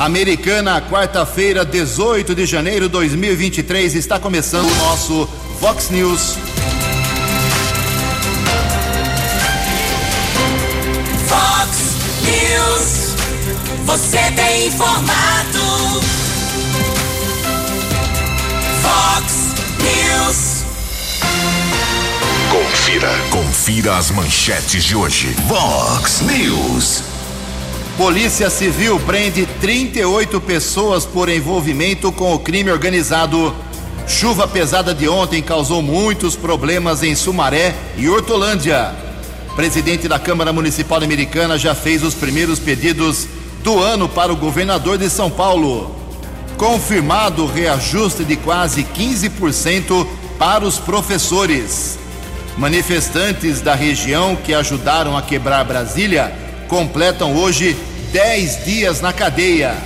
Americana, quarta-feira, 18 de janeiro de 2023, está começando o nosso Fox News. Fox News. Você tem informado. Fox News. Confira. Confira as manchetes de hoje. Vox News. Polícia Civil prende 38 pessoas por envolvimento com o crime organizado. Chuva pesada de ontem causou muitos problemas em Sumaré e Hortolândia. Presidente da Câmara Municipal Americana já fez os primeiros pedidos do ano para o governador de São Paulo. Confirmado reajuste de quase 15% para os professores. Manifestantes da região que ajudaram a quebrar Brasília completam hoje 10 dias na cadeia.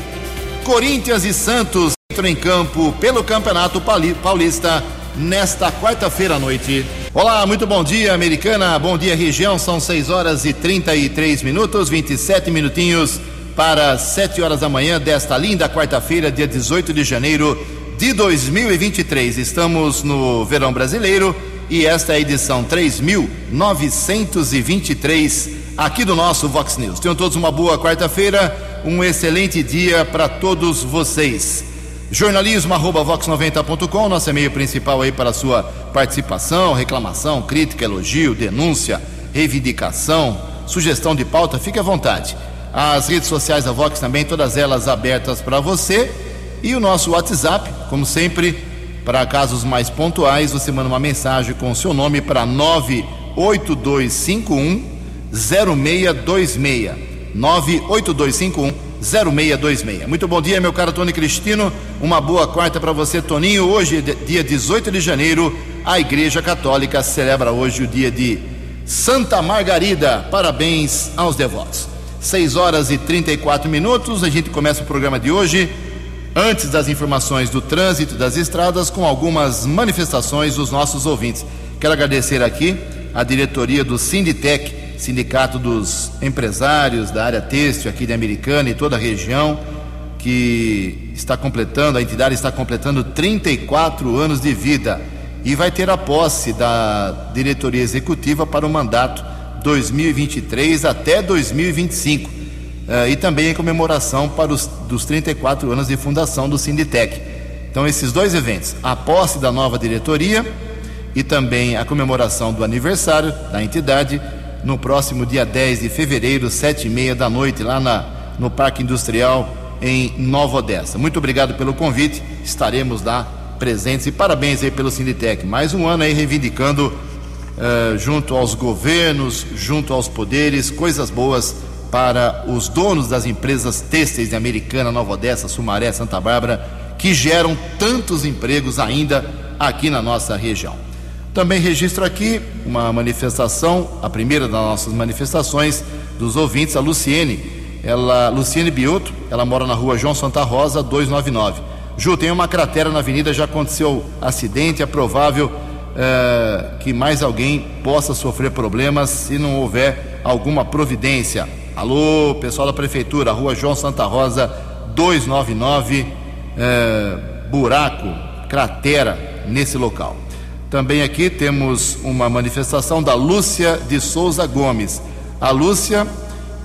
Corinthians e Santos entram em campo pelo Campeonato Paulista nesta quarta-feira à noite. Olá, muito bom dia, Americana. Bom dia, região. São 6 horas e 33 minutos, 27 minutinhos para 7 horas da manhã desta linda quarta-feira, dia 18 de janeiro de 2023. Estamos no verão brasileiro e esta é a edição 3923 aqui do nosso Vox News. Tenham todos uma boa quarta-feira, um excelente dia para todos vocês. Jornalismo@vox90.com, nosso e-mail principal aí para sua participação, reclamação, crítica, elogio, denúncia, reivindicação, sugestão de pauta, fique à vontade. As redes sociais da Vox também, todas elas abertas para você. E o nosso WhatsApp, como sempre, para casos mais pontuais, você manda uma mensagem com o seu nome para 98251 0626. 98251 0626. Muito bom dia, meu caro Tony Cristino. Uma boa quarta para você, Toninho. Hoje, dia 18 de janeiro, a Igreja Católica celebra hoje o dia de Santa Margarida. Parabéns aos devotos. 6 horas e 34 minutos. A gente começa o programa de hoje. Antes das informações do trânsito das estradas, com algumas manifestações dos nossos ouvintes. Quero agradecer aqui a diretoria do Sinditec, Sindicato dos Empresários da área têxtil aqui de Americana e toda a região, que está completando, a entidade está completando 34 anos de vida e vai ter a posse da diretoria executiva para o mandato 2023 até 2025. Uh, e também em comemoração para os dos 34 anos de fundação do Sinditec. Então, esses dois eventos, a posse da nova diretoria e também a comemoração do aniversário da entidade, no próximo dia 10 de fevereiro, sete e meia da noite, lá na, no Parque Industrial em Nova Odessa. Muito obrigado pelo convite, estaremos lá presentes e parabéns aí pelo Sinditec. Mais um ano aí reivindicando uh, junto aos governos, junto aos poderes, coisas boas para os donos das empresas têxteis de Americana, Nova Odessa, Sumaré, Santa Bárbara, que geram tantos empregos ainda aqui na nossa região. Também registro aqui uma manifestação, a primeira das nossas manifestações dos ouvintes, a Luciene. Ela, Luciene Bioto, ela mora na rua João Santa Rosa, 299. Ju, tem uma cratera na avenida, já aconteceu acidente, é provável eh, que mais alguém possa sofrer problemas se não houver alguma providência. Alô, pessoal da prefeitura, Rua João Santa Rosa, 299, é, buraco, cratera nesse local. Também aqui temos uma manifestação da Lúcia de Souza Gomes. A Lúcia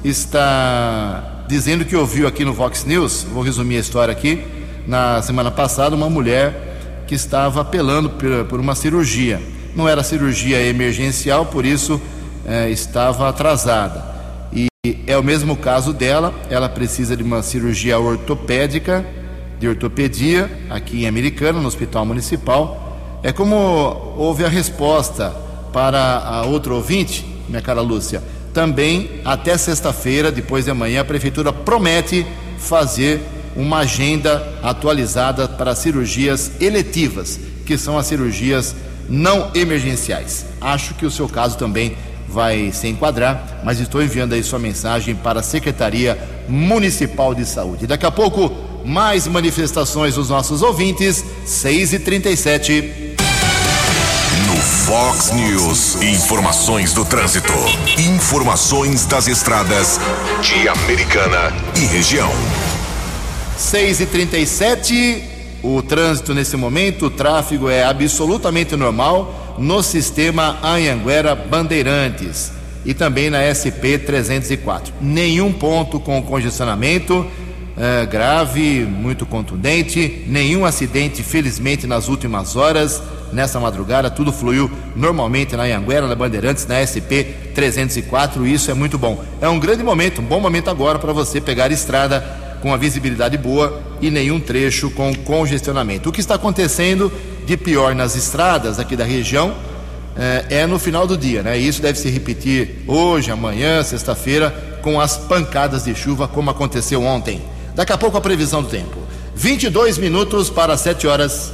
está dizendo que ouviu aqui no Vox News, vou resumir a história aqui, na semana passada, uma mulher que estava apelando por, uma cirurgia. Não era cirurgia emergencial, por isso é, estava atrasada é o mesmo caso dela, ela precisa de uma cirurgia ortopédica, de ortopedia, aqui em Americana, no Hospital Municipal. É como houve a resposta para a outra ouvinte, minha cara Lúcia. Também, até sexta-feira, depois de amanhã, a Prefeitura promete fazer uma agenda atualizada para cirurgias eletivas, que são as cirurgias não emergenciais. Acho que o seu caso também vai se enquadrar, mas estou enviando aí sua mensagem para a Secretaria Municipal de Saúde. Daqui a pouco, mais manifestações dos nossos ouvintes, 6 e 37 No Fox News, informações do trânsito, informações das estradas de Americana e região. 6 e 37 o trânsito nesse momento, o tráfego é absolutamente normal no sistema Anhanguera Bandeirantes e também na SP 304. Nenhum ponto com congestionamento é, grave, muito contundente, nenhum acidente, felizmente, nas últimas horas. Nessa madrugada, tudo fluiu normalmente na Anhanguera, na Bandeirantes, na SP 304. E isso é muito bom. É um grande momento, um bom momento agora para você pegar estrada com a visibilidade boa e nenhum trecho com congestionamento. O que está acontecendo de pior nas estradas aqui da região é, é no final do dia, né? Isso deve se repetir hoje, amanhã, sexta-feira, com as pancadas de chuva, como aconteceu ontem. Daqui a pouco a previsão do tempo. 22 minutos para 7 horas.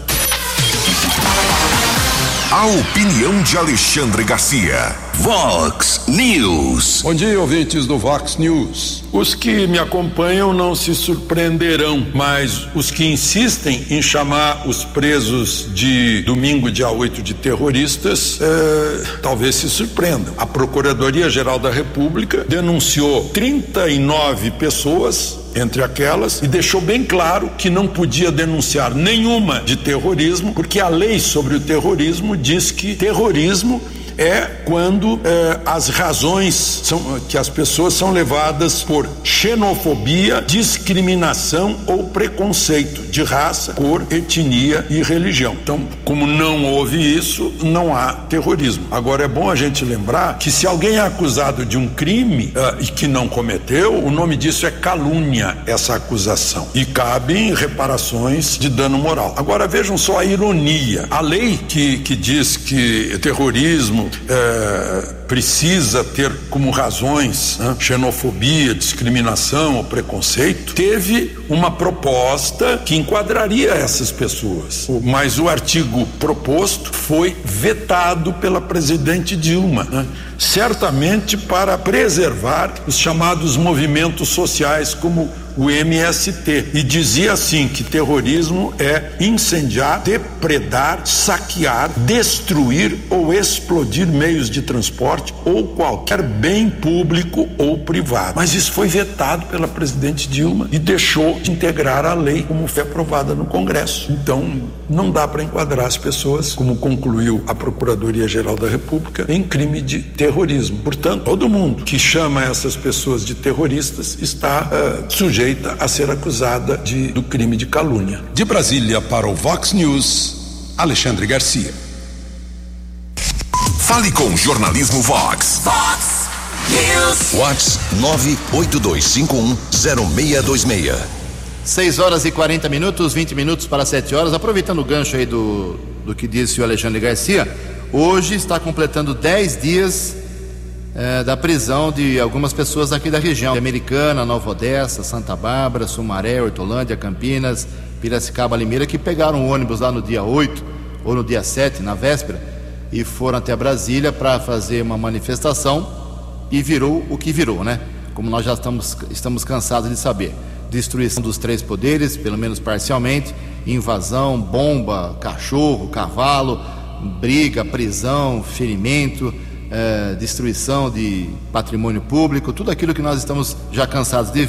A opinião de Alexandre Garcia. Vox News. Bom dia, ouvintes do Vox News. Os que me acompanham não se surpreenderão, mas os que insistem em chamar os presos de domingo, dia 8, de terroristas, é, talvez se surpreendam. A Procuradoria-Geral da República denunciou 39 pessoas entre aquelas e deixou bem claro que não podia denunciar nenhuma de terrorismo, porque a lei sobre o terrorismo diz que terrorismo é quando é, as razões são que as pessoas são levadas por xenofobia, discriminação ou preconceito de raça, cor, etnia e religião. Então, como não houve isso, não há terrorismo. Agora é bom a gente lembrar que se alguém é acusado de um crime uh, e que não cometeu, o nome disso é calúnia, essa acusação. E cabem reparações de dano moral. Agora vejam só a ironia. A lei que, que diz que terrorismo é, precisa ter como razões né, xenofobia, discriminação ou preconceito, teve uma proposta que enquadraria essas pessoas. Mas o artigo proposto foi vetado pela presidente Dilma, né, certamente para preservar os chamados movimentos sociais como o MST, e dizia assim que terrorismo é incendiar, depredar, saquear, destruir ou explodir meios de transporte ou qualquer bem público ou privado. Mas isso foi vetado pela presidente Dilma e deixou de integrar a lei como foi aprovada no Congresso. Então, não dá para enquadrar as pessoas, como concluiu a Procuradoria-Geral da República, em crime de terrorismo. Portanto, todo mundo que chama essas pessoas de terroristas está uh, sujeito sujeita a ser acusada de, do crime de calúnia. De Brasília para o Vox News, Alexandre Garcia. Fale com o jornalismo Vox. Vox News. Vox 982510626. 6 horas e 40 minutos, 20 minutos para 7 horas. Aproveitando o gancho aí do, do que disse o Alexandre Garcia, hoje está completando 10 dias é, da prisão de algumas pessoas aqui da região, Americana, Nova Odessa, Santa Bárbara, Sumaré, Hortolândia, Campinas, Piracicaba, Limeira, que pegaram o ônibus lá no dia 8 ou no dia 7, na véspera, e foram até Brasília para fazer uma manifestação e virou o que virou, né? Como nós já estamos, estamos cansados de saber. Destruição dos três poderes, pelo menos parcialmente, invasão, bomba, cachorro, cavalo, briga, prisão, ferimento, é, destruição de patrimônio público, tudo aquilo que nós estamos já cansados de,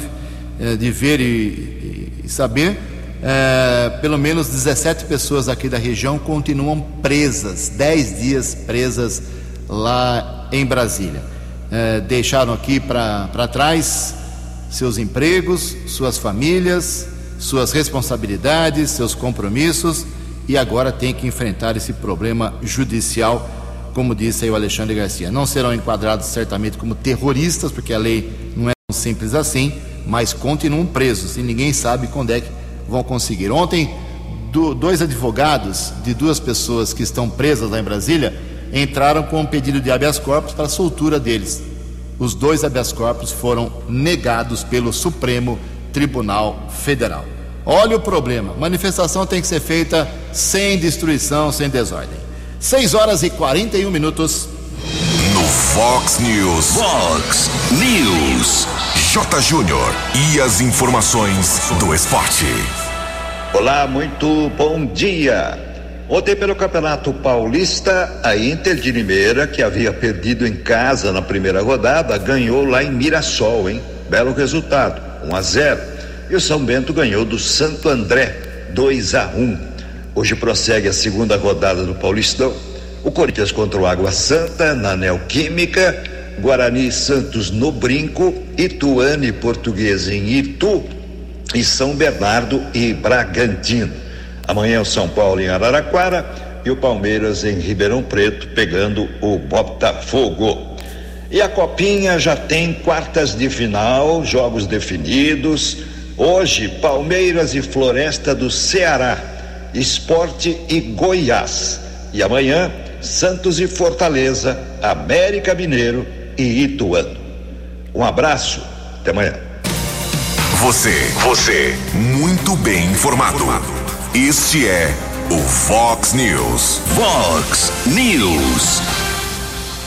é, de ver e, e, saber. É, pelo menos 17 pessoas aqui da região continuam presas, 10 dias presas lá em Brasília. É, deixaram aqui para trás seus empregos, suas famílias, suas responsabilidades, seus compromissos e agora tem que enfrentar esse problema judicial como disse aí o Alexandre Garcia. Não serão enquadrados certamente como terroristas, porque a lei não é tão simples assim, mas continuam presos e ninguém sabe quando é que vão conseguir. Ontem, do, dois advogados de duas pessoas que estão presas lá em Brasília entraram com um pedido de habeas corpus para a soltura deles. Os dois habeas corpus foram negados pelo Supremo Tribunal Federal. Olha o problema: manifestação tem que ser feita sem destruição, sem desordem. 6 horas e 41 minutos. No Fox News. Fox News. J. Júnior. E as informações do esporte. Olá, muito bom dia. Ontem, pelo Campeonato Paulista, a Inter de Limeira, que havia perdido em casa na primeira rodada, ganhou lá em Mirassol, hein? Belo resultado, 1 a 0. e o São Bento ganhou do Santo André 2 a 1. Hoje prossegue a segunda rodada do Paulistão. O Corinthians contra o Água Santa na Neoquímica, Guarani Santos no Brinco, Ituane Português em Itu e São Bernardo e Bragantino. Amanhã o São Paulo em Araraquara e o Palmeiras em Ribeirão Preto pegando o Botafogo. E a Copinha já tem quartas de final, jogos definidos. Hoje, Palmeiras e Floresta do Ceará, Esporte e Goiás. E amanhã, Santos e Fortaleza, América Mineiro e Ituano. Um abraço, até amanhã. Você, você, muito bem informado. Este é o Fox News. Fox News.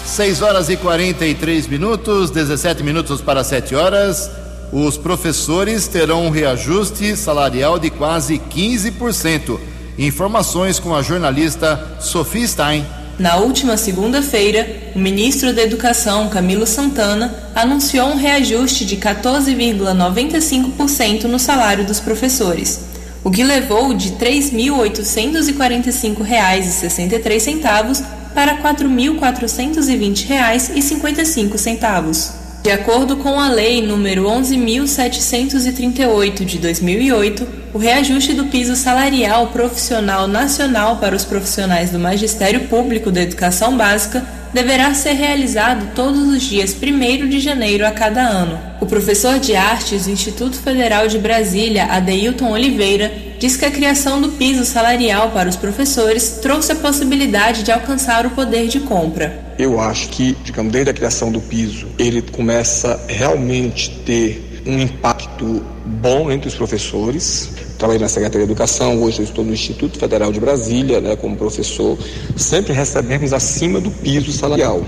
6 horas e 43 minutos, 17 minutos para 7 horas. Os professores terão um reajuste salarial de quase 15%. Informações com a jornalista Sophie Stein. Na última segunda-feira, o ministro da Educação, Camilo Santana, anunciou um reajuste de 14,95% no salário dos professores, o que levou de R$ 3.845,63 para R$ 4.420,55. De acordo com a Lei nº 11.738 de 2008, o reajuste do piso salarial profissional nacional para os profissionais do Magistério Público da Educação Básica deverá ser realizado todos os dias 1 de janeiro a cada ano. O professor de artes do Instituto Federal de Brasília, Adeilton Oliveira, diz que a criação do piso salarial para os professores trouxe a possibilidade de alcançar o poder de compra. Eu acho que, digamos, desde a criação do piso, ele começa realmente ter um impacto bom entre os professores. Trabalhei na Secretaria de Educação, hoje eu estou no Instituto Federal de Brasília, né, como professor. Sempre recebemos acima do piso salarial.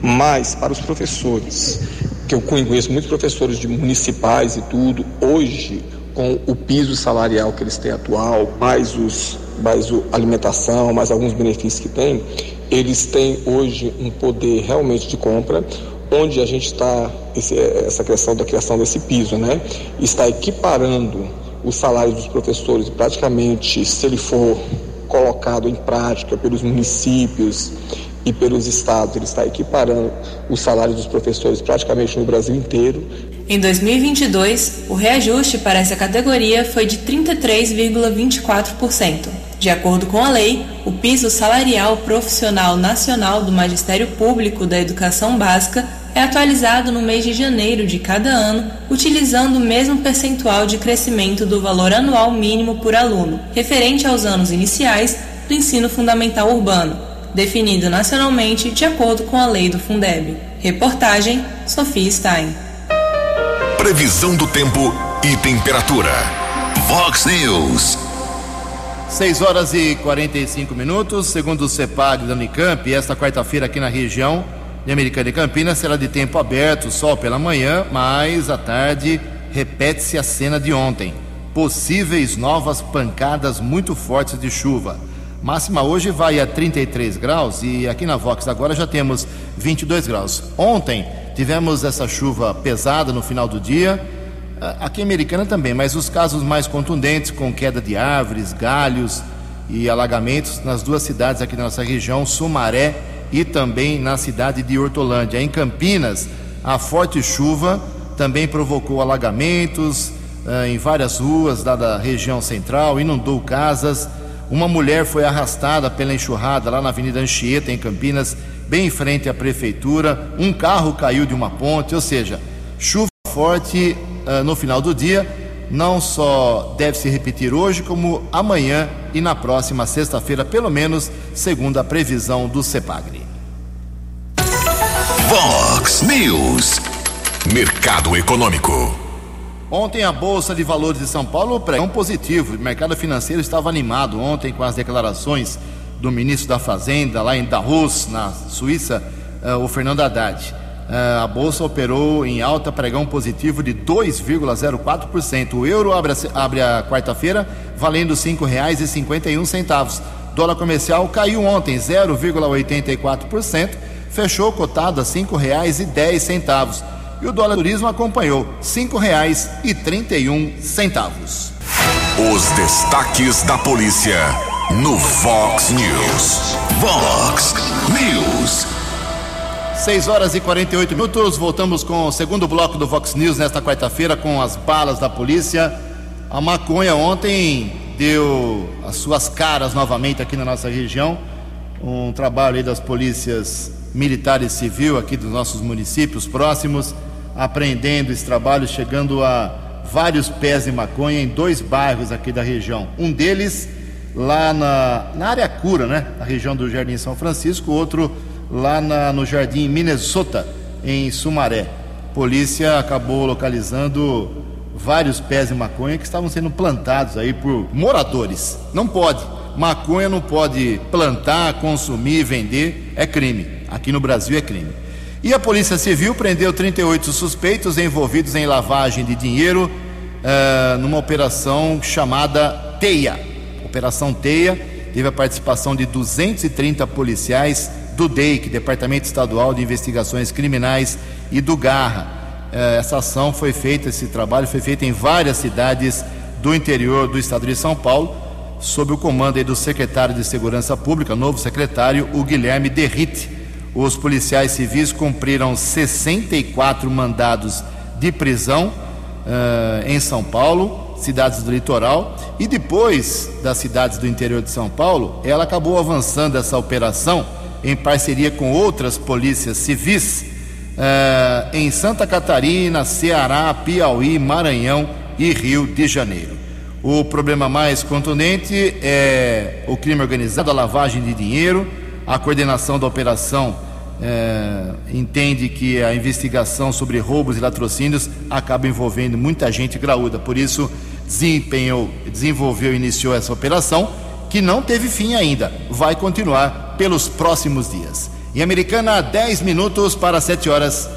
Mas para os professores, que eu conheço muitos professores de municipais e tudo, hoje com o piso salarial que eles têm atual, mais os mais a alimentação, mais alguns benefícios que têm, eles têm hoje um poder realmente de compra, onde a gente está essa questão da criação desse piso, né? Está equiparando os salários dos professores, praticamente, se ele for colocado em prática pelos municípios e pelos estados, ele está equiparando os salários dos professores praticamente no Brasil inteiro. Em 2022, o reajuste para essa categoria foi de 33,24%. De acordo com a lei, o piso salarial profissional nacional do Magistério Público da Educação Básica é atualizado no mês de janeiro de cada ano, utilizando o mesmo percentual de crescimento do valor anual mínimo por aluno, referente aos anos iniciais do ensino fundamental urbano, definido nacionalmente de acordo com a lei do Fundeb. Reportagem Sofia Stein. Previsão do tempo e temperatura. Vox News. 6 horas e 45 minutos, segundo o CEPAG da Unicamp, esta quarta-feira aqui na região de Americana e Campinas será de tempo aberto, sol pela manhã, mas à tarde repete-se a cena de ontem. Possíveis novas pancadas muito fortes de chuva. Máxima hoje vai a 33 graus e aqui na Vox agora já temos 22 graus. Ontem tivemos essa chuva pesada no final do dia, aqui em Americana também, mas os casos mais contundentes, com queda de árvores, galhos e alagamentos nas duas cidades aqui da nossa região, Sumaré e também na cidade de Hortolândia. Em Campinas, a forte chuva também provocou alagamentos em várias ruas da região central, inundou casas. Uma mulher foi arrastada pela enxurrada lá na Avenida Anchieta, em Campinas, bem em frente à prefeitura. Um carro caiu de uma ponte, ou seja, chuva forte uh, no final do dia. Não só deve se repetir hoje, como amanhã e na próxima sexta-feira, pelo menos, segundo a previsão do CEPAGRE. Vox News. Mercado Econômico. Ontem a Bolsa de Valores de São Paulo pregão positivo. O mercado financeiro estava animado ontem com as declarações do ministro da Fazenda lá em Davos, na Suíça, uh, o Fernando Haddad. Uh, a Bolsa operou em alta pregão positivo de 2,04%. O euro abre a, abre a quarta-feira valendo R$ 5,51. Dólar comercial caiu ontem 0,84%, fechou cotado a R$ 5,10 e o dólar turismo acompanhou um centavos. Os destaques da polícia no Fox News. Fox News. 6 horas e 48 minutos. Voltamos com o segundo bloco do Fox News nesta quarta-feira com as balas da polícia. A maconha ontem deu as suas caras novamente aqui na nossa região. Um trabalho das polícias militar e civil aqui dos nossos municípios próximos, apreendendo esse trabalho, chegando a vários pés de maconha em dois bairros aqui da região. Um deles lá na, na área cura, né? Na região do Jardim São Francisco, outro lá na, no Jardim Minnesota, em Sumaré. Polícia acabou localizando vários pés de maconha que estavam sendo plantados aí por moradores. Não pode. Maconha não pode plantar, consumir, vender, é crime. Aqui no Brasil é crime. E a Polícia Civil prendeu 38 suspeitos envolvidos em lavagem de dinheiro uh, numa operação chamada Teia. Operação Teia teve a participação de 230 policiais do DEIC, Departamento Estadual de Investigações Criminais, e do Garra. Uh, essa ação foi feita, esse trabalho foi feito em várias cidades do interior do estado de São Paulo, sob o comando do secretário de Segurança Pública, novo secretário, o Guilherme Derrite. Os policiais civis cumpriram 64 mandados de prisão uh, em São Paulo, cidades do litoral, e depois das cidades do interior de São Paulo, ela acabou avançando essa operação em parceria com outras polícias civis uh, em Santa Catarina, Ceará, Piauí, Maranhão e Rio de Janeiro. O problema mais contundente é o crime organizado, a lavagem de dinheiro, a coordenação da operação é, entende que a investigação sobre roubos e latrocínios acaba envolvendo muita gente graúda. Por isso, desempenhou, desenvolveu e iniciou essa operação, que não teve fim ainda. Vai continuar pelos próximos dias. Em Americana, 10 minutos para 7 horas.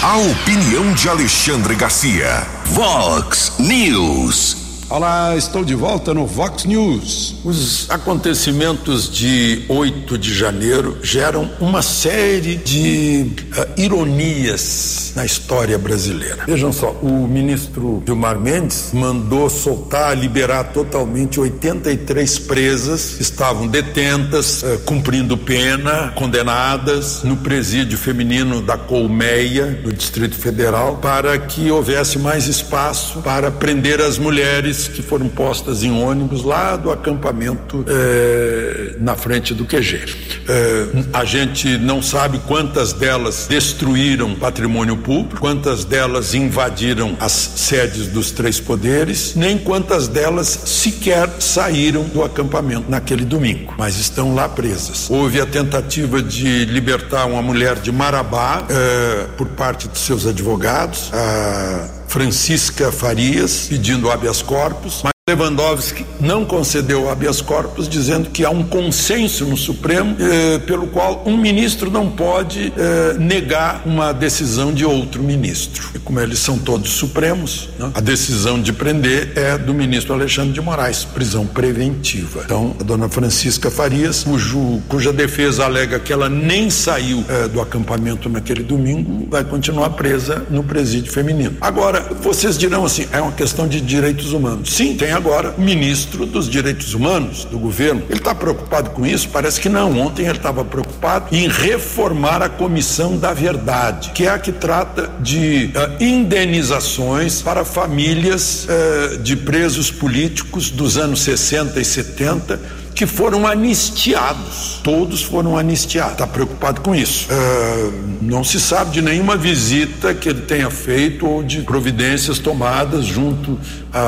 A opinião de Alexandre Garcia. Vox News. Olá, estou de volta no Vox News. Os acontecimentos de 8 de janeiro geram uma série de uh, ironias na história brasileira. Vejam só, o ministro Gilmar Mendes mandou soltar, liberar totalmente 83 presas que estavam detentas, uh, cumprindo pena, condenadas no presídio feminino da Colmeia, do Distrito Federal, para que houvesse mais espaço para prender as mulheres que foram postas em ônibus lá do acampamento é, na frente do QG. É, a gente não sabe quantas delas destruíram patrimônio público, quantas delas invadiram as sedes dos três poderes, nem quantas delas sequer saíram do acampamento naquele domingo, mas estão lá presas. Houve a tentativa de libertar uma mulher de Marabá é, por parte de seus advogados. A Francisca Farias pedindo habeas corpus, Lewandowski não concedeu habeas corpus, dizendo que há um consenso no Supremo eh, pelo qual um ministro não pode eh, negar uma decisão de outro ministro. E como eles são todos supremos, né, a decisão de prender é do ministro Alexandre de Moraes, prisão preventiva. Então, a dona Francisca Farias, cujo, cuja defesa alega que ela nem saiu eh, do acampamento naquele domingo, vai continuar presa no presídio feminino. Agora, vocês dirão assim: é uma questão de direitos humanos. Sim, tem agora ministro dos Direitos Humanos do governo. Ele está preocupado com isso? Parece que não. Ontem ele estava preocupado em reformar a Comissão da Verdade, que é a que trata de uh, indenizações para famílias uh, de presos políticos dos anos 60 e 70 que foram anistiados. Todos foram anistiados. Está preocupado com isso. Uh, não se sabe de nenhuma visita que ele tenha feito ou de providências tomadas junto a,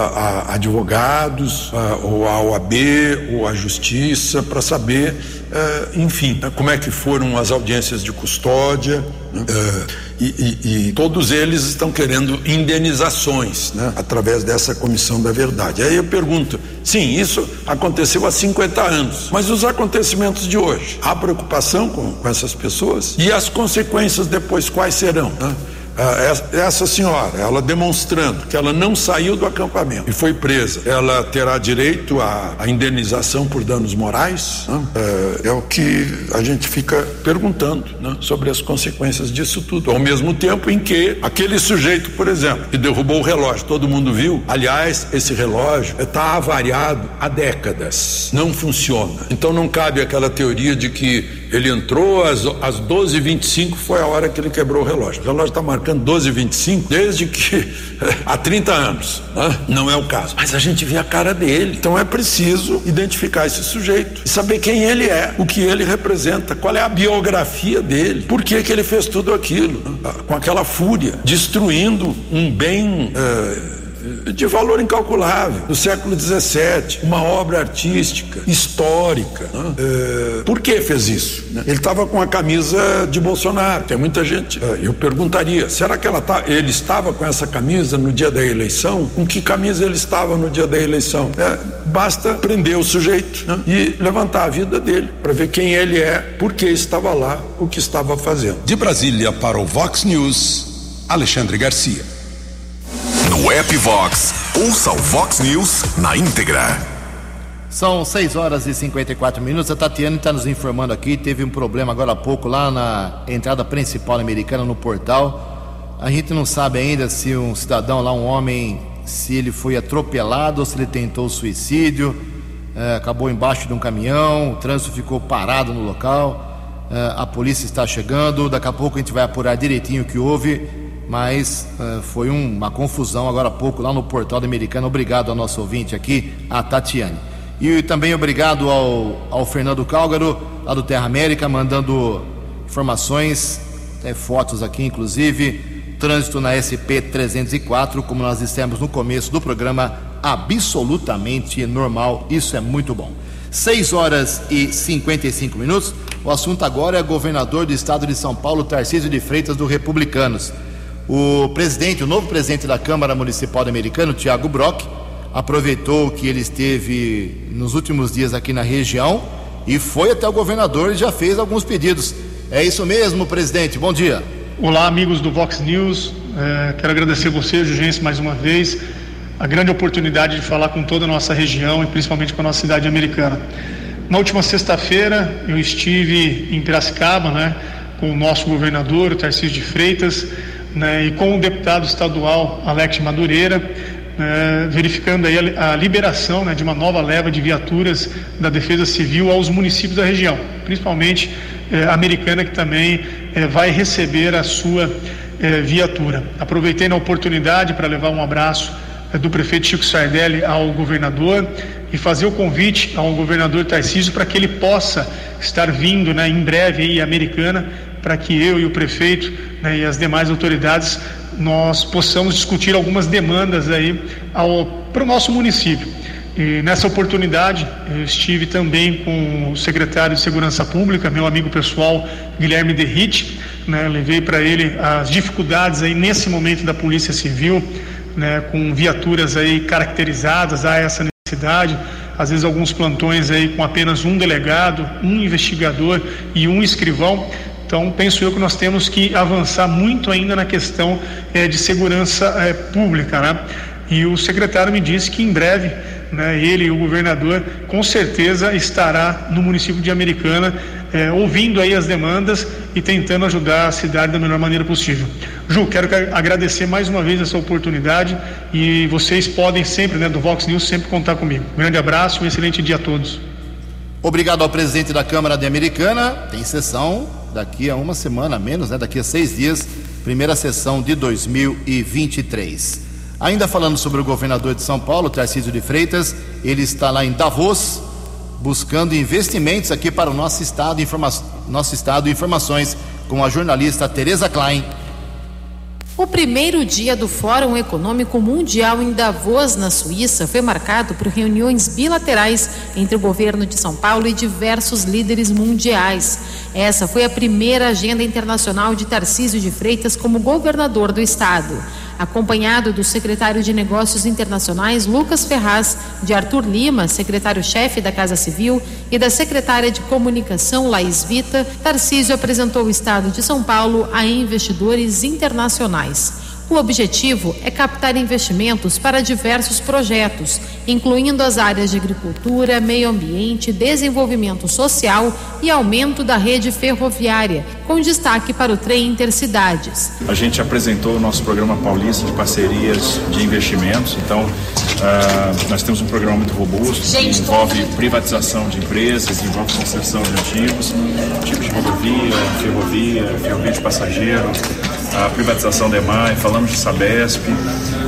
a advogados, a, ou a OAB, ou à Justiça, para saber, uh, enfim, como é que foram as audiências de custódia. Uh, e, e, e, todos eles estão querendo indenizações né, através dessa comissão da verdade. Aí eu pergunto: sim, isso aconteceu há 50 anos, mas os acontecimentos de hoje, há preocupação com, com essas pessoas? E as consequências depois quais serão? Né? Essa senhora, ela demonstrando que ela não saiu do acampamento e foi presa, ela terá direito à, indenização por danos morais? Né? É, é, o que a gente fica perguntando né? sobre as consequências disso tudo. Ao mesmo tempo em que aquele sujeito, por exemplo, que derrubou o relógio, todo mundo viu. Aliás, esse relógio está avariado há décadas, não funciona. Então não cabe aquela teoria de que ele entrou às, às 12h25 foi a hora que ele quebrou o relógio. O relógio está marcando 12h25 desde que há 30 anos. Né? Não é o caso. Mas a gente vê a cara dele. Então é preciso identificar esse sujeito e saber quem ele é, o que ele representa, qual é a biografia dele, por que, que ele fez tudo aquilo, né? com aquela fúria, destruindo um bem. Uh, de valor incalculável, do século XVII, uma obra artística, histórica. Né? É, por que fez isso? Né? Ele estava com a camisa de Bolsonaro. Tem muita gente. É, eu perguntaria: será que ela tá, ele estava com essa camisa no dia da eleição? Com que camisa ele estava no dia da eleição? É, basta prender o sujeito né? e levantar a vida dele para ver quem ele é, por que estava lá, o que estava fazendo. De Brasília para o Vox News, Alexandre Garcia. No app Vox, ouça o Vox News na íntegra. São 6 horas e 54 minutos. A Tatiane está nos informando aqui. Teve um problema agora há pouco lá na entrada principal americana, no portal. A gente não sabe ainda se um cidadão lá, um homem, se ele foi atropelado ou se ele tentou suicídio. É, acabou embaixo de um caminhão, o trânsito ficou parado no local. É, a polícia está chegando. Daqui a pouco a gente vai apurar direitinho o que houve mas uh, foi um, uma confusão agora há pouco lá no portal da Americana. Obrigado ao nosso ouvinte aqui, a Tatiane. E também obrigado ao, ao Fernando Cálgaro, lá do Terra América, mandando informações, até fotos aqui, inclusive. Trânsito na SP 304, como nós dissemos no começo do programa, absolutamente normal. Isso é muito bom. 6 horas e 55 minutos. O assunto agora é governador do estado de São Paulo, Tarcísio de Freitas, do Republicanos. O presidente, o novo presidente da Câmara Municipal do Americano, Tiago Brock, aproveitou que ele esteve nos últimos dias aqui na região e foi até o governador e já fez alguns pedidos. É isso mesmo, presidente. Bom dia. Olá, amigos do Vox News. É, quero agradecer você, Jurgense, mais uma vez, a grande oportunidade de falar com toda a nossa região e principalmente com a nossa cidade americana. Na última sexta-feira, eu estive em Piracicaba, né, com o nosso governador, o Tarcísio de Freitas né, e com o deputado estadual Alex Madureira, né, verificando aí a, a liberação né, de uma nova leva de viaturas da Defesa Civil aos municípios da região, principalmente eh, americana, que também eh, vai receber a sua eh, viatura. Aproveitei na oportunidade para levar um abraço do prefeito Chico Sardelli ao governador e fazer o convite ao governador Tarcísio para que ele possa estar vindo né, em breve aí, Americana para que eu e o prefeito né, e as demais autoridades nós possamos discutir algumas demandas aí para o nosso município. E nessa oportunidade eu estive também com o secretário de Segurança Pública, meu amigo pessoal Guilherme Derrite, né, levei para ele as dificuldades aí nesse momento da Polícia Civil, né, com viaturas aí caracterizadas a essa necessidade, às vezes alguns plantões aí com apenas um delegado, um investigador e um escrivão. Então, penso eu que nós temos que avançar muito ainda na questão é, de segurança é, pública. Né? E o secretário me disse que em breve, né, ele e o governador, com certeza estará no município de Americana, é, ouvindo aí as demandas e tentando ajudar a cidade da melhor maneira possível. Ju, quero agradecer mais uma vez essa oportunidade e vocês podem sempre, né, do Vox News, sempre contar comigo. Um grande abraço, um excelente dia a todos. Obrigado ao presidente da Câmara de Americana. Tem sessão daqui a uma semana, menos, né? Daqui a seis dias, primeira sessão de 2023. Ainda falando sobre o governador de São Paulo, Tarcísio de Freitas, ele está lá em Davos, buscando investimentos aqui para o nosso estado, informa nosso estado, informações com a jornalista Tereza Klein. O primeiro dia do Fórum Econômico Mundial em Davos, na Suíça, foi marcado por reuniões bilaterais entre o governo de São Paulo e diversos líderes mundiais. Essa foi a primeira agenda internacional de Tarcísio de Freitas como governador do estado. Acompanhado do secretário de Negócios Internacionais Lucas Ferraz, de Arthur Lima, secretário-chefe da Casa Civil, e da secretária de Comunicação Laís Vita, Tarcísio apresentou o Estado de São Paulo a investidores internacionais. O objetivo é captar investimentos para diversos projetos, incluindo as áreas de agricultura, meio ambiente, desenvolvimento social e aumento da rede ferroviária, com destaque para o trem intercidades. A gente apresentou o nosso programa paulista de parcerias de investimentos, então uh, nós temos um programa muito robusto que envolve privatização de empresas, envolve concessão de ativos, tipos de rodovia, ferrovia, ferrovia de passageiro, a privatização da EMAI, falamos de Sabesp,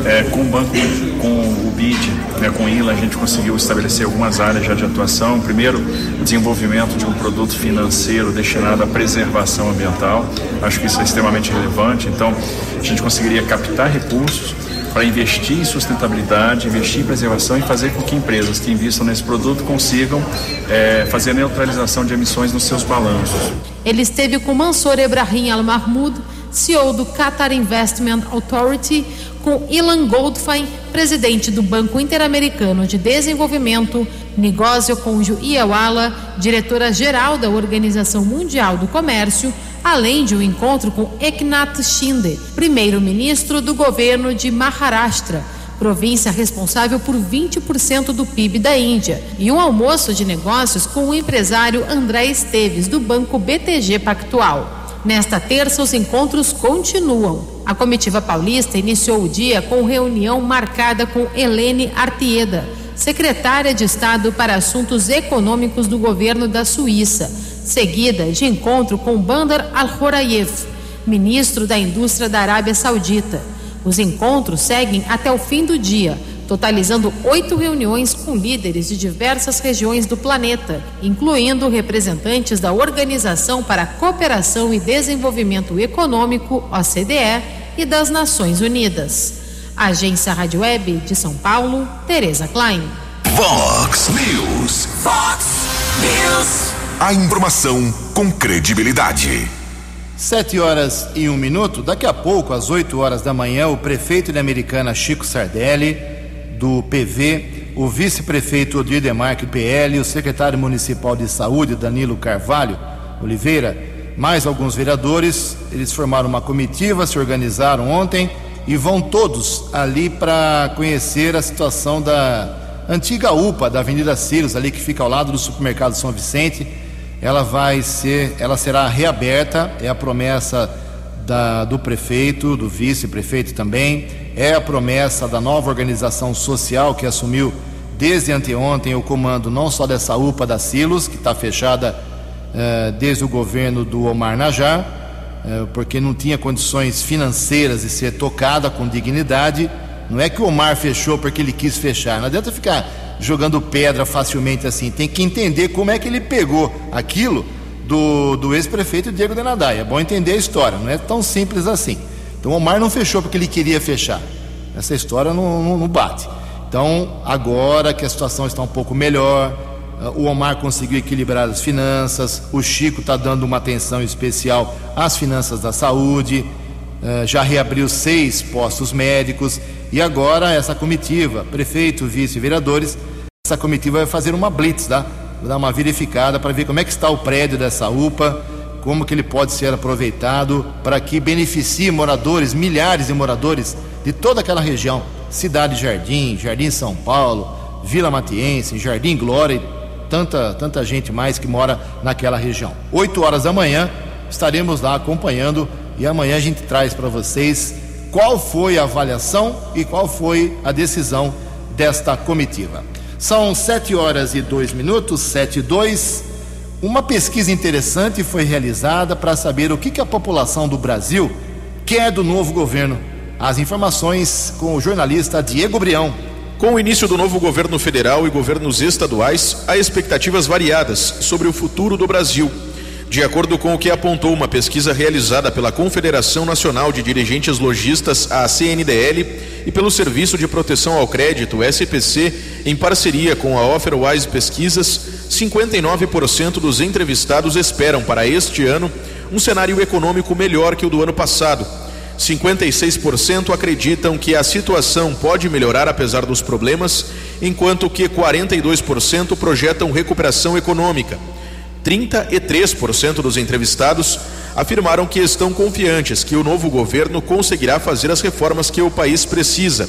é, com o banco, com o BID, né, com o ILA, a gente conseguiu estabelecer algumas áreas já de atuação. Primeiro, o desenvolvimento de um produto financeiro destinado à preservação ambiental, acho que isso é extremamente relevante, então a gente conseguiria captar recursos para investir em sustentabilidade, investir em preservação e fazer com que empresas que investam nesse produto consigam é, fazer a neutralização de emissões nos seus balanços. Ele esteve com Mansor Ebrahim Al Mahmoud, CEO do Qatar Investment Authority, com Ilan Goldfein, presidente do Banco Interamericano de Desenvolvimento, Negócio Conjo Iawala, diretora-geral da Organização Mundial do Comércio, além de um encontro com Eknath Shinde, primeiro-ministro do governo de Maharashtra, província responsável por 20% do PIB da Índia, e um almoço de negócios com o empresário André Esteves, do Banco BTG Pactual. Nesta terça, os encontros continuam. A comitiva paulista iniciou o dia com reunião marcada com Helene Artieda, secretária de Estado para Assuntos Econômicos do governo da Suíça, seguida de encontro com Bandar Al-Horayev, ministro da Indústria da Arábia Saudita. Os encontros seguem até o fim do dia, totalizando oito reuniões com líderes de diversas regiões do planeta, incluindo representantes da Organização para a Cooperação e Desenvolvimento Econômico, OCDE, e das Nações Unidas. Agência Rádio Web de São Paulo, Tereza Klein. Vox News. Fox News. A informação com credibilidade. Sete horas e um minuto. Daqui a pouco, às 8 horas da manhã, o prefeito de Americana, Chico Sardelli, do PV, o vice-prefeito Odir Demarque, PL, o secretário municipal de saúde, Danilo Carvalho Oliveira, mais alguns vereadores, eles formaram uma comitiva, se organizaram ontem e vão todos ali para conhecer a situação da antiga UPA da Avenida Círios, ali que fica ao lado do supermercado São Vicente. Ela vai ser, ela será reaberta, é a promessa da, do prefeito, do vice-prefeito também, é a promessa da nova organização social que assumiu desde anteontem o comando não só dessa UPA da Silos, que está fechada eh, desde o governo do Omar Najar, eh, porque não tinha condições financeiras de ser tocada com dignidade. Não é que o Omar fechou porque ele quis fechar, não adianta ficar jogando pedra facilmente assim, tem que entender como é que ele pegou aquilo do, do ex-prefeito Diego Denadai. É bom entender a história, não é tão simples assim. Então Omar não fechou porque ele queria fechar. Essa história não, não, não bate. Então, agora que a situação está um pouco melhor, o Omar conseguiu equilibrar as finanças, o Chico está dando uma atenção especial às finanças da saúde, eh, já reabriu seis postos médicos e agora essa comitiva, prefeito, vice, vereadores, essa comitiva vai fazer uma blitz, tá? dar uma verificada para ver como é que está o prédio dessa UPA, como que ele pode ser aproveitado para que beneficie moradores, milhares de moradores de toda aquela região, Cidade Jardim, Jardim São Paulo, Vila Matiense, Jardim Glória e tanta, tanta gente mais que mora naquela região. 8 horas da manhã estaremos lá acompanhando e amanhã a gente traz para vocês qual foi a avaliação e qual foi a decisão desta comitiva. São sete horas e dois minutos, sete e dois. Uma pesquisa interessante foi realizada para saber o que, que a população do Brasil quer do novo governo. As informações com o jornalista Diego Brião. Com o início do novo governo federal e governos estaduais, há expectativas variadas sobre o futuro do Brasil. De acordo com o que apontou uma pesquisa realizada pela Confederação Nacional de Dirigentes Logistas, a CNDL, e pelo Serviço de Proteção ao Crédito, SPC, em parceria com a Offerwise Pesquisas, 59% dos entrevistados esperam para este ano um cenário econômico melhor que o do ano passado. 56% acreditam que a situação pode melhorar apesar dos problemas, enquanto que 42% projetam recuperação econômica. 33% dos entrevistados afirmaram que estão confiantes que o novo governo conseguirá fazer as reformas que o país precisa.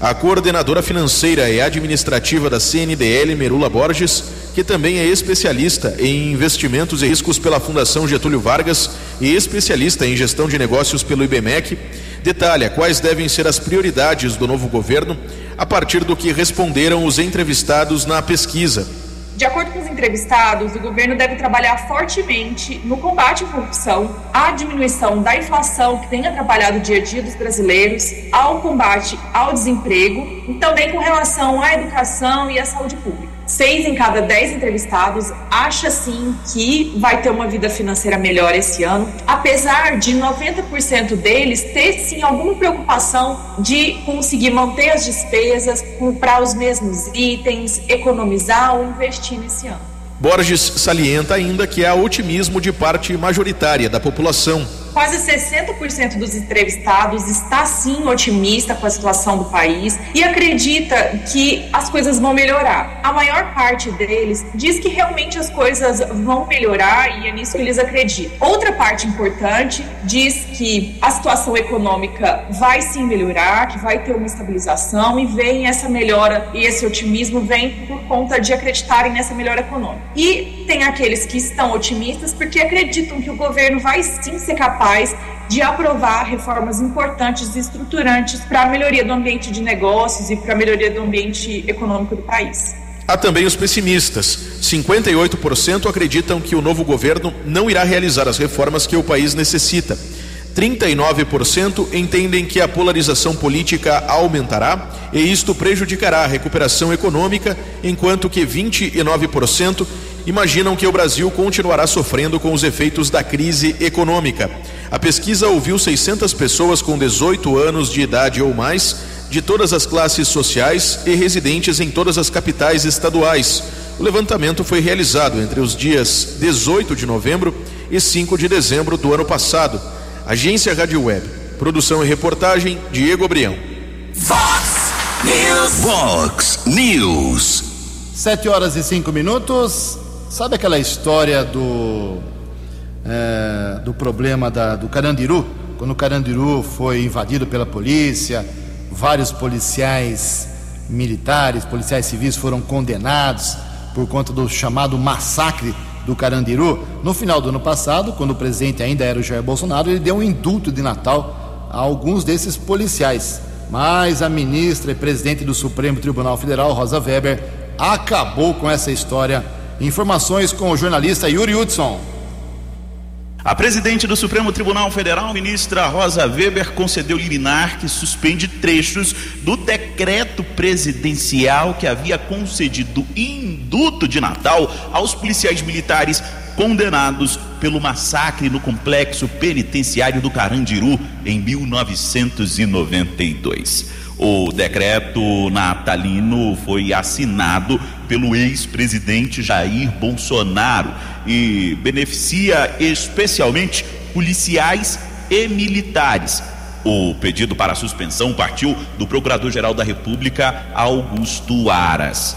A coordenadora financeira e administrativa da CNDL, Merula Borges, que também é especialista em investimentos e riscos pela Fundação Getúlio Vargas e especialista em gestão de negócios pelo IBMEC, detalha quais devem ser as prioridades do novo governo a partir do que responderam os entrevistados na pesquisa. De acordo com os entrevistados, o governo deve trabalhar fortemente no combate à corrupção, à diminuição da inflação que tem atrapalhado o dia a dia dos brasileiros, ao combate ao desemprego e também com relação à educação e à saúde pública seis em cada dez entrevistados acha sim que vai ter uma vida financeira melhor esse ano, apesar de 90% deles ter sim alguma preocupação de conseguir manter as despesas, comprar os mesmos itens, economizar ou investir nesse ano. Borges salienta ainda que há otimismo de parte majoritária da população Quase 60% dos entrevistados está sim otimista com a situação do país e acredita que as coisas vão melhorar. A maior parte deles diz que realmente as coisas vão melhorar e é nisso que eles acreditam. Outra parte importante diz que a situação econômica vai sim melhorar, que vai ter uma estabilização e vem essa melhora e esse otimismo vem por conta de acreditarem nessa melhora econômica. E tem aqueles que estão otimistas porque acreditam que o governo vai sim ser capaz capaz de aprovar reformas importantes e estruturantes para a melhoria do ambiente de negócios e para a melhoria do ambiente econômico do país. Há também os pessimistas. 58% acreditam que o novo governo não irá realizar as reformas que o país necessita. 39% entendem que a polarização política aumentará e isto prejudicará a recuperação econômica, enquanto que 29% imaginam que o Brasil continuará sofrendo com os efeitos da crise econômica. A pesquisa ouviu 600 pessoas com 18 anos de idade ou mais, de todas as classes sociais e residentes em todas as capitais estaduais. O levantamento foi realizado entre os dias 18 de novembro e 5 de dezembro do ano passado. Agência Rádio Web. Produção e reportagem Diego Brião. Fox News. Fox News. Sete horas e cinco minutos. Sabe aquela história do é, do problema da, do Carandiru, quando o Carandiru foi invadido pela polícia, vários policiais militares, policiais civis foram condenados por conta do chamado massacre do Carandiru. No final do ano passado, quando o presidente ainda era o Jair Bolsonaro, ele deu um indulto de Natal a alguns desses policiais. Mas a ministra e presidente do Supremo Tribunal Federal, Rosa Weber, acabou com essa história. Informações com o jornalista Yuri Hudson. A presidente do Supremo Tribunal Federal, ministra Rosa Weber, concedeu liminar que suspende trechos do decreto presidencial que havia concedido induto de Natal aos policiais militares condenados pelo massacre no complexo penitenciário do Carandiru em 1992. O decreto natalino foi assinado pelo ex-presidente Jair Bolsonaro e beneficia especialmente policiais e militares. O pedido para suspensão partiu do Procurador-Geral da República, Augusto Aras.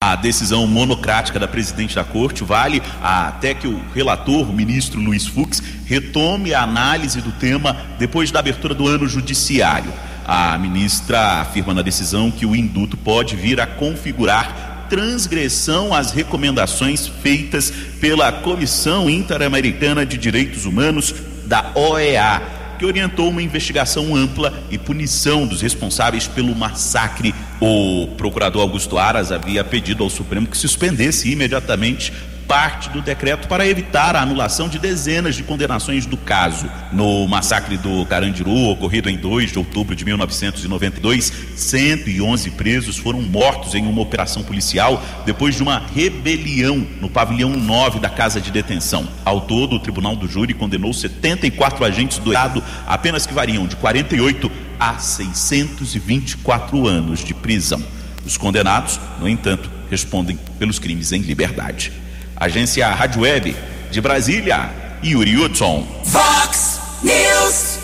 A decisão monocrática da presidente da corte vale até que o relator, o ministro Luiz Fux, retome a análise do tema depois da abertura do ano judiciário. A ministra afirma na decisão que o induto pode vir a configurar transgressão às recomendações feitas pela Comissão Interamericana de Direitos Humanos da OEA, que orientou uma investigação ampla e punição dos responsáveis pelo massacre. O procurador Augusto Aras havia pedido ao Supremo que suspendesse imediatamente parte do decreto para evitar a anulação de dezenas de condenações do caso. No massacre do Carandiru, ocorrido em 2 de outubro de 1992, 111 presos foram mortos em uma operação policial depois de uma rebelião no pavilhão 9 da casa de detenção. Ao todo, o Tribunal do Júri condenou 74 agentes do Estado, apenas que variam de 48 a 624 anos de prisão. Os condenados, no entanto, respondem pelos crimes em liberdade. Agência Rádio Web de Brasília, Yuri Hudson. Fox News.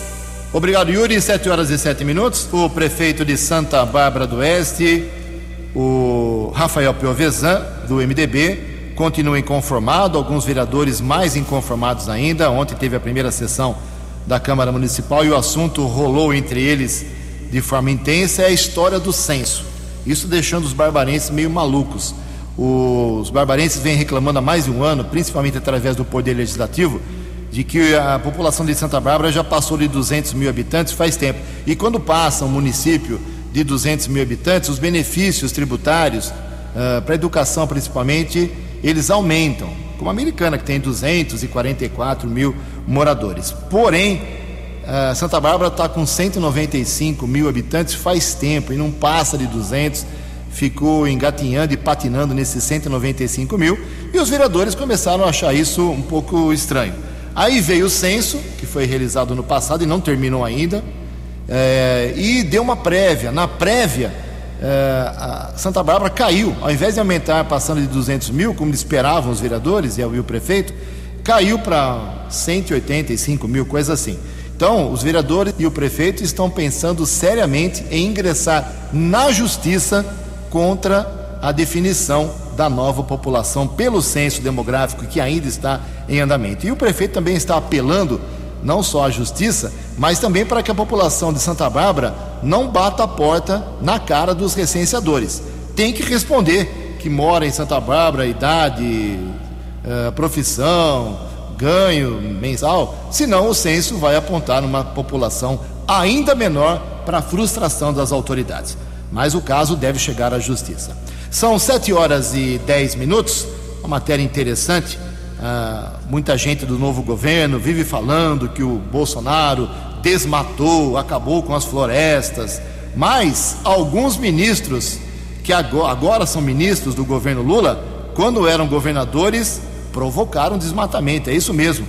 Obrigado, Yuri. 7 horas e 7 minutos. O prefeito de Santa Bárbara do Oeste, o Rafael Piovesan, do MDB, continua inconformado. Alguns vereadores mais inconformados ainda. Ontem teve a primeira sessão da Câmara Municipal e o assunto rolou entre eles de forma intensa. É a história do censo. Isso deixando os barbarenses meio malucos. Os barbarenses vêm reclamando há mais de um ano, principalmente através do Poder Legislativo, de que a população de Santa Bárbara já passou de 200 mil habitantes faz tempo. E quando passa um município de 200 mil habitantes, os benefícios tributários, uh, para a educação principalmente, eles aumentam. Como a americana, que tem 244 mil moradores. Porém, uh, Santa Bárbara está com 195 mil habitantes faz tempo e não passa de 200 ficou engatinhando e patinando nesses 195 mil, e os vereadores começaram a achar isso um pouco estranho. Aí veio o censo, que foi realizado no passado e não terminou ainda, é, e deu uma prévia. Na prévia, é, Santa Bárbara caiu, ao invés de aumentar passando de 200 mil, como esperavam os vereadores e o prefeito, caiu para 185 mil, coisa assim. Então, os vereadores e o prefeito estão pensando seriamente em ingressar na justiça contra a definição da nova população pelo censo demográfico que ainda está em andamento. E o prefeito também está apelando não só à justiça, mas também para que a população de Santa Bárbara não bata a porta na cara dos recenseadores. Tem que responder que mora em Santa Bárbara, idade, uh, profissão, ganho mensal, senão o censo vai apontar uma população ainda menor para a frustração das autoridades mas o caso deve chegar à justiça. São sete horas e dez minutos, uma matéria interessante. Ah, muita gente do novo governo vive falando que o Bolsonaro desmatou, acabou com as florestas, mas alguns ministros, que agora são ministros do governo Lula, quando eram governadores, provocaram desmatamento. É isso mesmo.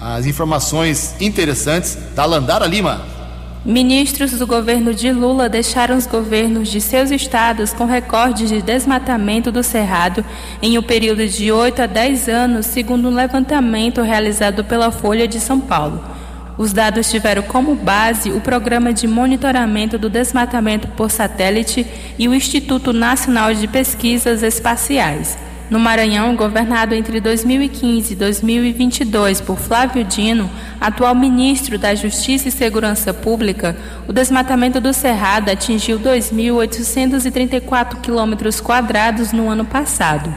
As informações interessantes da Landara Lima. Ministros do governo de Lula deixaram os governos de seus estados com recordes de desmatamento do cerrado em um período de 8 a 10 anos, segundo um levantamento realizado pela Folha de São Paulo. Os dados tiveram como base o Programa de Monitoramento do Desmatamento por Satélite e o Instituto Nacional de Pesquisas Espaciais. No Maranhão, governado entre 2015 e 2022 por Flávio Dino, atual ministro da Justiça e Segurança Pública, o desmatamento do Cerrado atingiu 2.834 quilômetros quadrados no ano passado.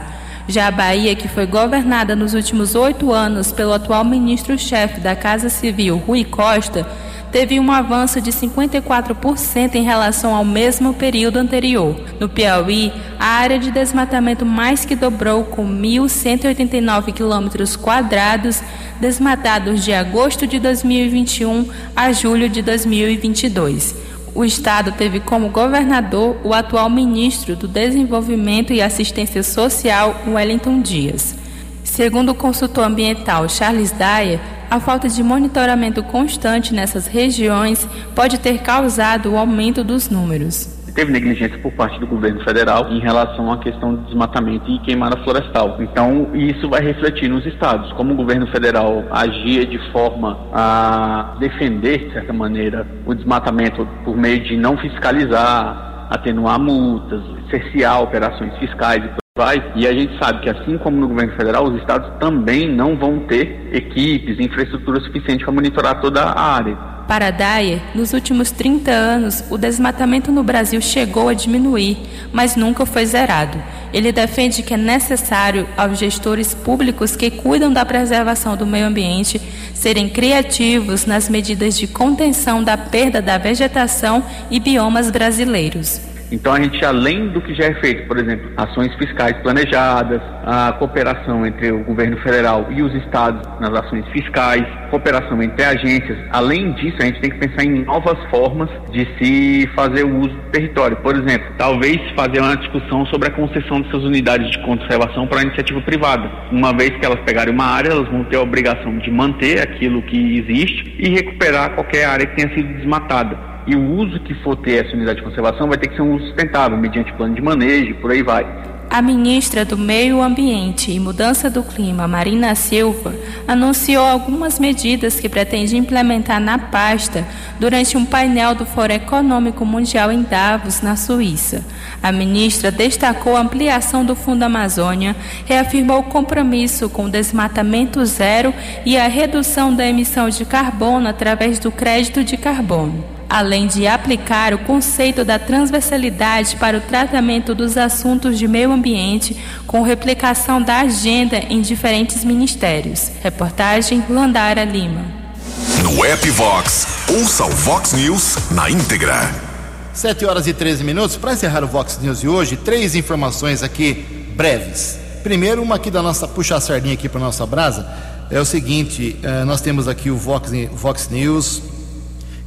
Já a Bahia, que foi governada nos últimos oito anos pelo atual ministro-chefe da Casa Civil, Rui Costa, teve um avanço de 54% em relação ao mesmo período anterior. No Piauí, a área de desmatamento mais que dobrou, com 1.189 quilômetros quadrados desmatados de agosto de 2021 a julho de 2022. O estado teve como governador o atual ministro do Desenvolvimento e Assistência Social, Wellington Dias. Segundo o consultor ambiental Charles Dyer, a falta de monitoramento constante nessas regiões pode ter causado o aumento dos números teve negligência por parte do governo federal em relação à questão do desmatamento e queimada florestal. Então, isso vai refletir nos estados. Como o governo federal agia de forma a defender, de certa maneira, o desmatamento por meio de não fiscalizar, atenuar multas, cercear operações fiscais e vai. E a gente sabe que assim como no governo federal, os estados também não vão ter equipes, infraestrutura suficiente para monitorar toda a área. Para Dyer, nos últimos 30 anos, o desmatamento no Brasil chegou a diminuir, mas nunca foi zerado. Ele defende que é necessário aos gestores públicos que cuidam da preservação do meio ambiente serem criativos nas medidas de contenção da perda da vegetação e biomas brasileiros. Então a gente, além do que já é feito, por exemplo, ações fiscais planejadas, a cooperação entre o governo federal e os estados nas ações fiscais, cooperação entre agências, além disso, a gente tem que pensar em novas formas de se fazer o uso do território. Por exemplo, talvez fazer uma discussão sobre a concessão dessas unidades de conservação para a iniciativa privada. Uma vez que elas pegarem uma área, elas vão ter a obrigação de manter aquilo que existe e recuperar qualquer área que tenha sido desmatada e o uso que for ter essa unidade de conservação vai ter que ser um uso sustentável, mediante plano de manejo e por aí vai. A ministra do Meio Ambiente e Mudança do Clima, Marina Silva, anunciou algumas medidas que pretende implementar na pasta durante um painel do Fórum Econômico Mundial em Davos, na Suíça. A ministra destacou a ampliação do Fundo Amazônia, reafirmou o compromisso com o desmatamento zero e a redução da emissão de carbono através do crédito de carbono além de aplicar o conceito da transversalidade para o tratamento dos assuntos de meio ambiente, com replicação da agenda em diferentes ministérios. Reportagem Landara Lima. No app Vox, ouça o Vox News na íntegra. 7 horas e 13 minutos. Para encerrar o Vox News de hoje, três informações aqui breves. Primeiro, uma aqui da nossa puxa sardinha aqui para nossa brasa. É o seguinte, eh, nós temos aqui o Vox, Vox News,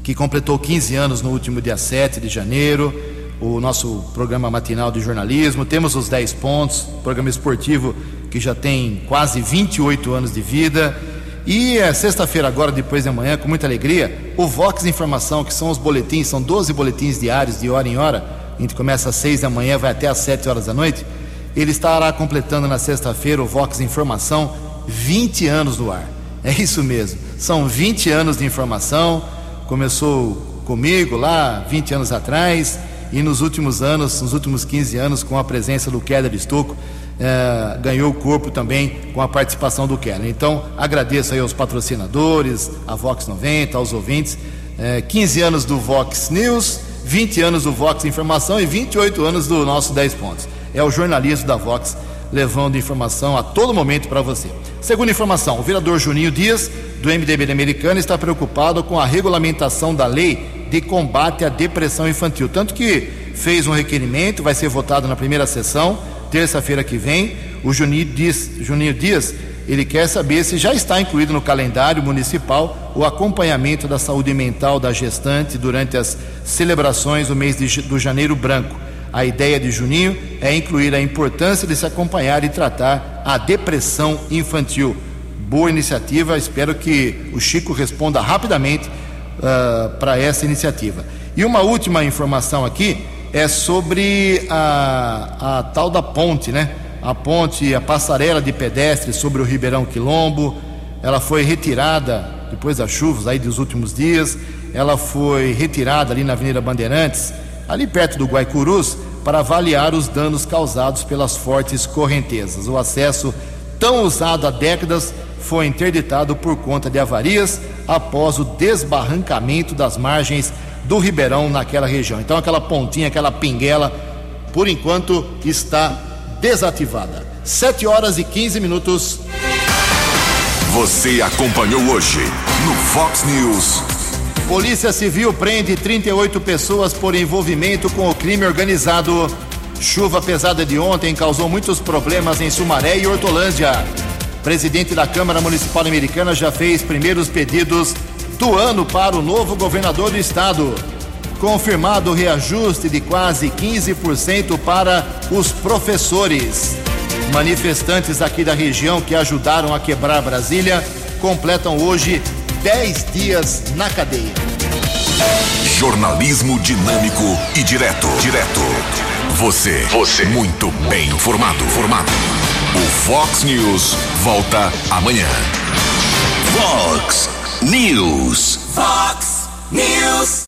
que completou 15 anos no último dia 7 de janeiro, o nosso programa matinal de jornalismo. Temos os 10 pontos, programa esportivo que já tem quase 28 anos de vida. E é sexta-feira, agora, depois de amanhã, com muita alegria, o Vox Informação, que são os boletins, são 12 boletins diários, de hora em hora. A gente começa às 6 da manhã, vai até às 7 horas da noite. Ele estará completando na sexta-feira o Vox Informação 20 anos no ar. É isso mesmo, são 20 anos de informação começou comigo lá 20 anos atrás e nos últimos anos, nos últimos 15 anos, com a presença do Keller Estocco, eh, ganhou corpo também com a participação do Keller. Então, agradeço aí aos patrocinadores, a Vox 90, aos ouvintes. Eh, 15 anos do Vox News, 20 anos do Vox Informação e 28 anos do nosso 10 pontos. É o jornalismo da Vox levando informação a todo momento para você. Segunda informação, o vereador Juninho Dias, do MDB americano, está preocupado com a regulamentação da lei de combate à depressão infantil. Tanto que fez um requerimento, vai ser votado na primeira sessão, terça-feira que vem. O Juninho Dias, Juninho Dias, ele quer saber se já está incluído no calendário municipal o acompanhamento da saúde mental da gestante durante as celebrações do mês de, do janeiro branco. A ideia de Juninho é incluir a importância de se acompanhar e tratar a depressão infantil. Boa iniciativa, espero que o Chico responda rapidamente uh, para essa iniciativa. E uma última informação aqui é sobre a, a tal da ponte, né? A ponte, a passarela de pedestres sobre o Ribeirão Quilombo. Ela foi retirada depois das chuvas aí dos últimos dias. Ela foi retirada ali na Avenida Bandeirantes ali perto do Guaicurus, para avaliar os danos causados pelas fortes correntezas. O acesso, tão usado há décadas, foi interditado por conta de avarias após o desbarrancamento das margens do Ribeirão naquela região. Então, aquela pontinha, aquela pinguela, por enquanto está desativada. 7 horas e 15 minutos. Você acompanhou hoje no Fox News. Polícia Civil prende 38 pessoas por envolvimento com o crime organizado. Chuva pesada de ontem causou muitos problemas em Sumaré e Hortolândia. Presidente da Câmara Municipal Americana já fez primeiros pedidos do ano para o novo governador do estado. Confirmado o reajuste de quase 15% para os professores. Manifestantes aqui da região que ajudaram a quebrar Brasília completam hoje 10 dias na cadeia. Jornalismo dinâmico e direto. Direto. Você. Você. Muito bem informado. Formado. O Fox News volta amanhã. Fox News. Fox News.